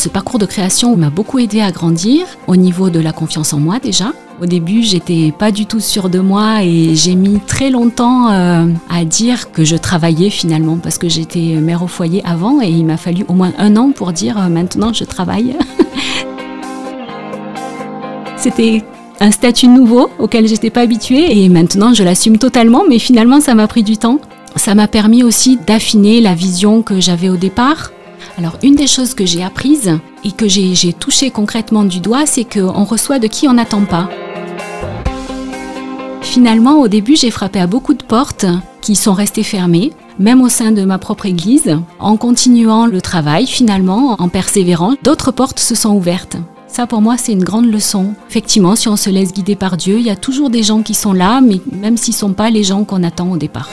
ce parcours de création m'a beaucoup aidé à grandir au niveau de la confiance en moi déjà. Au début, j'étais pas du tout sûre de moi et j'ai mis très longtemps euh, à dire que je travaillais finalement parce que j'étais mère au foyer avant et il m'a fallu au moins un an pour dire euh, maintenant je travaille. C'était un statut nouveau auquel j'étais pas habituée et maintenant je l'assume totalement mais finalement ça m'a pris du temps. Ça m'a permis aussi d'affiner la vision que j'avais au départ. Alors une des choses que j'ai apprises et que j'ai touché concrètement du doigt, c'est qu'on reçoit de qui on n'attend pas. Finalement, au début, j'ai frappé à beaucoup de portes qui sont restées fermées, même au sein de ma propre église. En continuant le travail, finalement, en persévérant, d'autres portes se sont ouvertes. Ça, pour moi, c'est une grande leçon. Effectivement, si on se laisse guider par Dieu, il y a toujours des gens qui sont là, mais même s'ils ne sont pas les gens qu'on attend au départ.